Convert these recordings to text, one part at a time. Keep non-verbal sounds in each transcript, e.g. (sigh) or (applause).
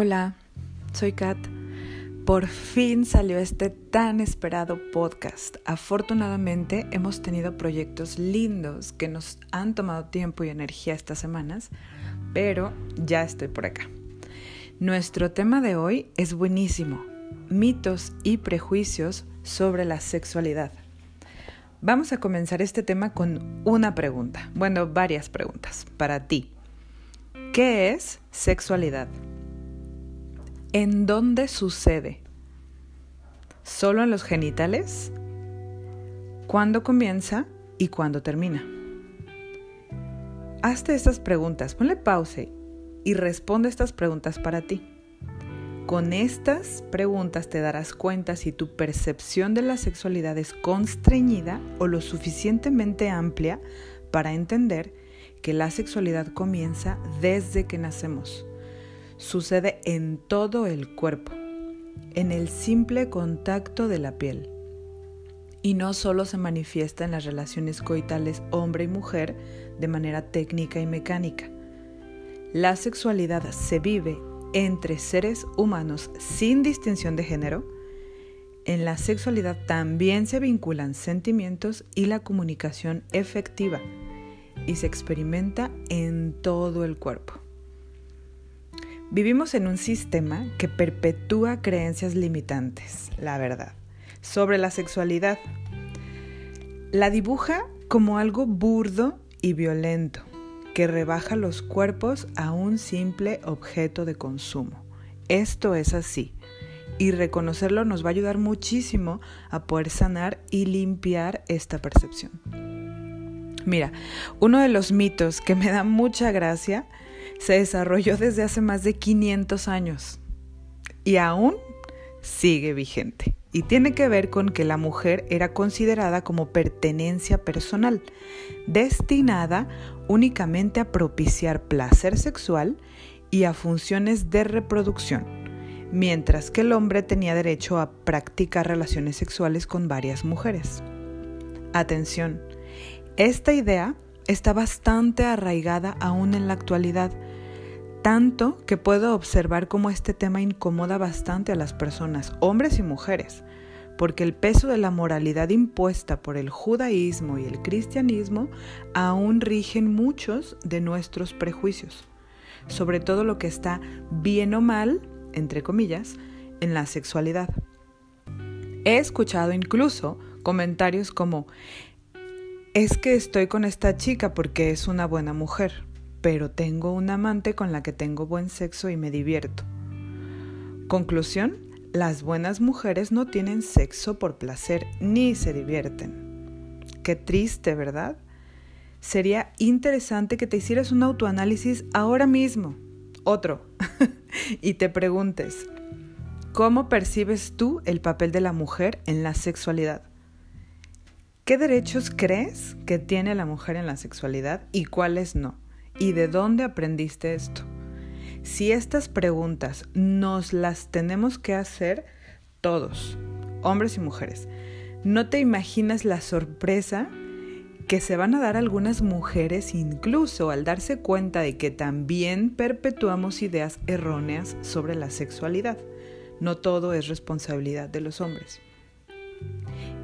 Hola, soy Kat. Por fin salió este tan esperado podcast. Afortunadamente hemos tenido proyectos lindos que nos han tomado tiempo y energía estas semanas, pero ya estoy por acá. Nuestro tema de hoy es buenísimo, mitos y prejuicios sobre la sexualidad. Vamos a comenzar este tema con una pregunta, bueno, varias preguntas para ti. ¿Qué es sexualidad? ¿En dónde sucede? ¿Solo en los genitales? ¿Cuándo comienza y cuándo termina? Hazte estas preguntas, ponle pausa y responde estas preguntas para ti. Con estas preguntas te darás cuenta si tu percepción de la sexualidad es constreñida o lo suficientemente amplia para entender que la sexualidad comienza desde que nacemos sucede en todo el cuerpo, en el simple contacto de la piel. Y no solo se manifiesta en las relaciones coitales hombre y mujer de manera técnica y mecánica. La sexualidad se vive entre seres humanos sin distinción de género. En la sexualidad también se vinculan sentimientos y la comunicación efectiva y se experimenta en todo el cuerpo. Vivimos en un sistema que perpetúa creencias limitantes, la verdad, sobre la sexualidad. La dibuja como algo burdo y violento, que rebaja los cuerpos a un simple objeto de consumo. Esto es así, y reconocerlo nos va a ayudar muchísimo a poder sanar y limpiar esta percepción. Mira, uno de los mitos que me da mucha gracia se desarrolló desde hace más de 500 años y aún sigue vigente. Y tiene que ver con que la mujer era considerada como pertenencia personal, destinada únicamente a propiciar placer sexual y a funciones de reproducción, mientras que el hombre tenía derecho a practicar relaciones sexuales con varias mujeres. Atención, esta idea está bastante arraigada aún en la actualidad, tanto que puedo observar cómo este tema incomoda bastante a las personas, hombres y mujeres, porque el peso de la moralidad impuesta por el judaísmo y el cristianismo aún rigen muchos de nuestros prejuicios, sobre todo lo que está bien o mal, entre comillas, en la sexualidad. He escuchado incluso comentarios como, es que estoy con esta chica porque es una buena mujer, pero tengo un amante con la que tengo buen sexo y me divierto. Conclusión, las buenas mujeres no tienen sexo por placer ni se divierten. Qué triste, ¿verdad? Sería interesante que te hicieras un autoanálisis ahora mismo, otro, (laughs) y te preguntes, ¿cómo percibes tú el papel de la mujer en la sexualidad? ¿Qué derechos crees que tiene la mujer en la sexualidad y cuáles no? ¿Y de dónde aprendiste esto? Si estas preguntas nos las tenemos que hacer todos, hombres y mujeres, no te imaginas la sorpresa que se van a dar algunas mujeres incluso al darse cuenta de que también perpetuamos ideas erróneas sobre la sexualidad. No todo es responsabilidad de los hombres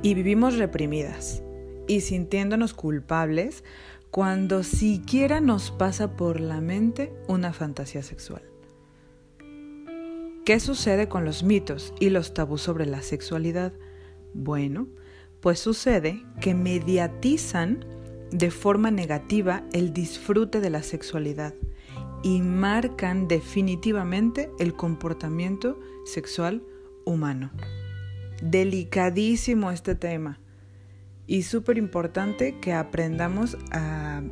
y vivimos reprimidas y sintiéndonos culpables cuando siquiera nos pasa por la mente una fantasía sexual. ¿Qué sucede con los mitos y los tabús sobre la sexualidad? Bueno, pues sucede que mediatizan de forma negativa el disfrute de la sexualidad y marcan definitivamente el comportamiento sexual humano delicadísimo este tema y súper importante que aprendamos a,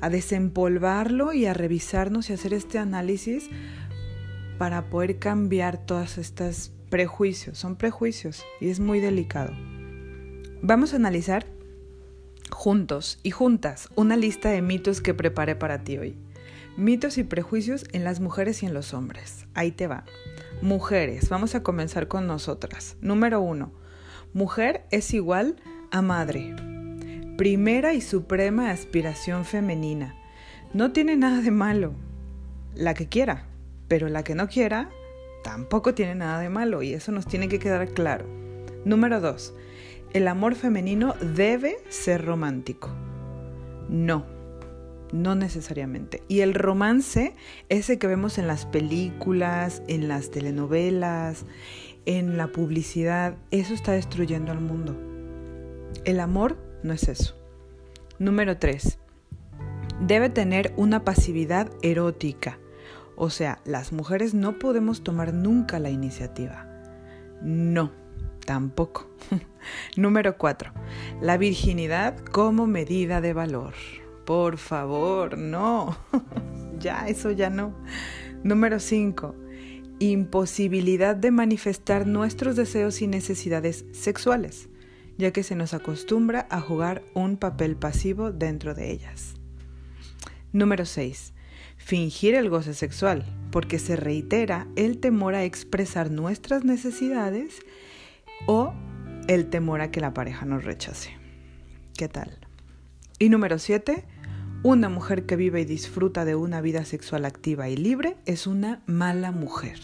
a desempolvarlo y a revisarnos y hacer este análisis para poder cambiar todos estos prejuicios. Son prejuicios y es muy delicado. Vamos a analizar juntos y juntas una lista de mitos que preparé para ti hoy. Mitos y prejuicios en las mujeres y en los hombres. Ahí te va. Mujeres, vamos a comenzar con nosotras. Número uno, mujer es igual a madre. Primera y suprema aspiración femenina. No tiene nada de malo, la que quiera, pero la que no quiera tampoco tiene nada de malo y eso nos tiene que quedar claro. Número 2. El amor femenino debe ser romántico. No, no necesariamente. Y el romance, ese que vemos en las películas, en las telenovelas, en la publicidad, eso está destruyendo al mundo. El amor no es eso. Número 3. Debe tener una pasividad erótica. O sea, las mujeres no podemos tomar nunca la iniciativa. No, tampoco. (laughs) Número 4. La virginidad como medida de valor. Por favor, no. (laughs) ya, eso ya no. Número 5. Imposibilidad de manifestar nuestros deseos y necesidades sexuales, ya que se nos acostumbra a jugar un papel pasivo dentro de ellas. Número 6. Fingir el goce sexual, porque se reitera el temor a expresar nuestras necesidades o el temor a que la pareja nos rechace. ¿Qué tal? Y número 7. Una mujer que vive y disfruta de una vida sexual activa y libre es una mala mujer.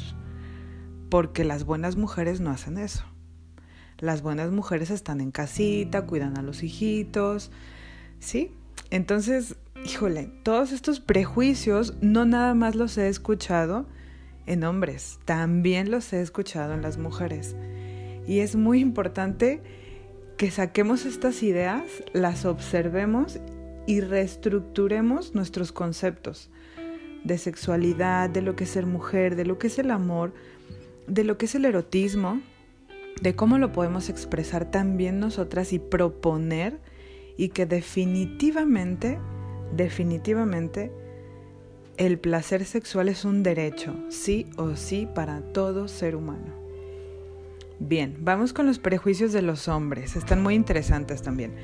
Porque las buenas mujeres no hacen eso. Las buenas mujeres están en casita, cuidan a los hijitos, ¿sí? Entonces, híjole, todos estos prejuicios no nada más los he escuchado en hombres, también los he escuchado en las mujeres. Y es muy importante que saquemos estas ideas, las observemos y reestructuremos nuestros conceptos de sexualidad, de lo que es ser mujer, de lo que es el amor, de lo que es el erotismo, de cómo lo podemos expresar también nosotras y proponer y que definitivamente, definitivamente, el placer sexual es un derecho, sí o sí, para todo ser humano. Bien, vamos con los prejuicios de los hombres, están muy interesantes también.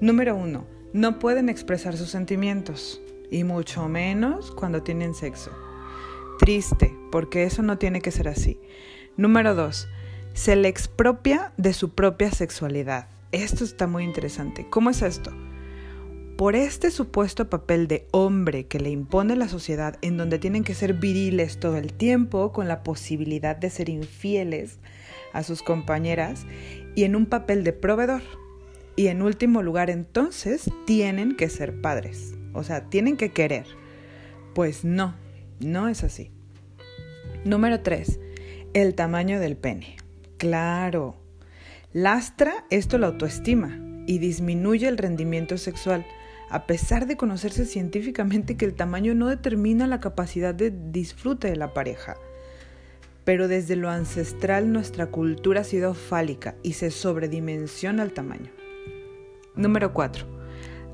Número uno, no pueden expresar sus sentimientos, y mucho menos cuando tienen sexo. Triste, porque eso no tiene que ser así. Número dos, se le expropia de su propia sexualidad. Esto está muy interesante. ¿Cómo es esto? Por este supuesto papel de hombre que le impone la sociedad en donde tienen que ser viriles todo el tiempo con la posibilidad de ser infieles a sus compañeras y en un papel de proveedor. Y en último lugar entonces tienen que ser padres. O sea, tienen que querer. Pues no, no es así. Número 3. El tamaño del pene. Claro, Lastra esto la autoestima y disminuye el rendimiento sexual, a pesar de conocerse científicamente que el tamaño no determina la capacidad de disfrute de la pareja. Pero desde lo ancestral nuestra cultura ha sido fálica y se sobredimensiona el tamaño. Número 4.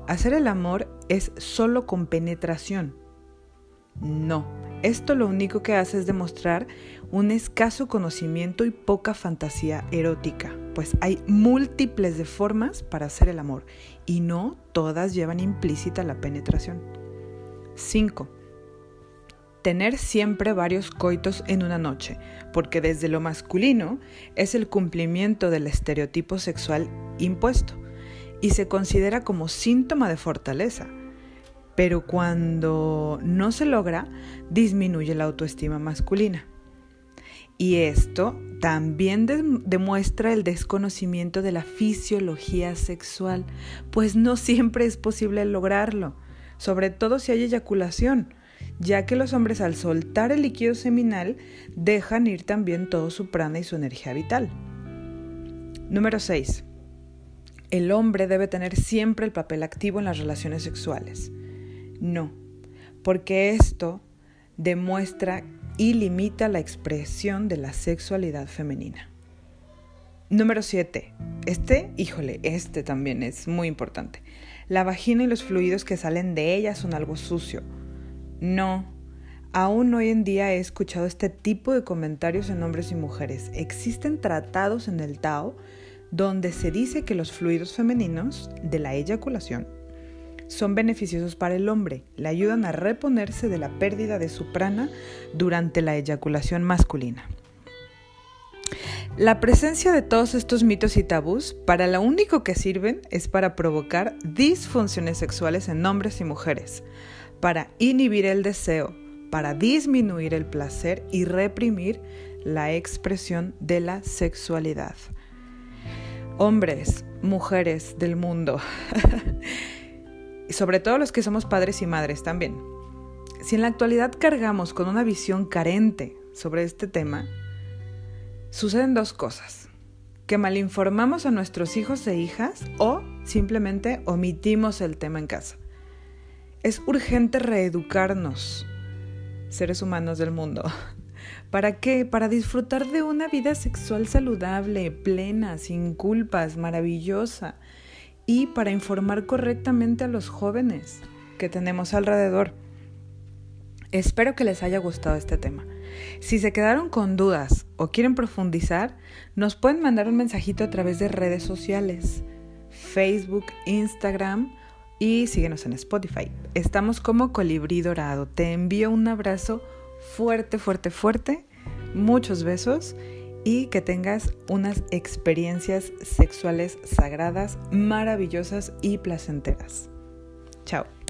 Hacer el amor es solo con penetración. No, esto lo único que hace es demostrar un escaso conocimiento y poca fantasía erótica pues hay múltiples de formas para hacer el amor y no todas llevan implícita la penetración. 5. Tener siempre varios coitos en una noche, porque desde lo masculino es el cumplimiento del estereotipo sexual impuesto y se considera como síntoma de fortaleza. Pero cuando no se logra, disminuye la autoestima masculina. Y esto también demuestra el desconocimiento de la fisiología sexual, pues no siempre es posible lograrlo, sobre todo si hay eyaculación, ya que los hombres al soltar el líquido seminal dejan ir también todo su prana y su energía vital. Número 6. El hombre debe tener siempre el papel activo en las relaciones sexuales. No, porque esto demuestra y limita la expresión de la sexualidad femenina. Número 7. Este, híjole, este también es muy importante. La vagina y los fluidos que salen de ella son algo sucio. No, aún hoy en día he escuchado este tipo de comentarios en hombres y mujeres. Existen tratados en el Tao donde se dice que los fluidos femeninos de la eyaculación son beneficiosos para el hombre, le ayudan a reponerse de la pérdida de su prana durante la eyaculación masculina. La presencia de todos estos mitos y tabús para lo único que sirven es para provocar disfunciones sexuales en hombres y mujeres, para inhibir el deseo, para disminuir el placer y reprimir la expresión de la sexualidad. Hombres, mujeres del mundo, (laughs) y sobre todo los que somos padres y madres también. Si en la actualidad cargamos con una visión carente sobre este tema, suceden dos cosas. Que malinformamos a nuestros hijos e hijas o simplemente omitimos el tema en casa. Es urgente reeducarnos, seres humanos del mundo. (laughs) ¿Para qué? Para disfrutar de una vida sexual saludable, plena, sin culpas, maravillosa. Y para informar correctamente a los jóvenes que tenemos alrededor. Espero que les haya gustado este tema. Si se quedaron con dudas o quieren profundizar, nos pueden mandar un mensajito a través de redes sociales, Facebook, Instagram y síguenos en Spotify. Estamos como Colibrí Dorado. Te envío un abrazo fuerte, fuerte, fuerte, muchos besos y que tengas unas experiencias sexuales sagradas, maravillosas y placenteras. Chao.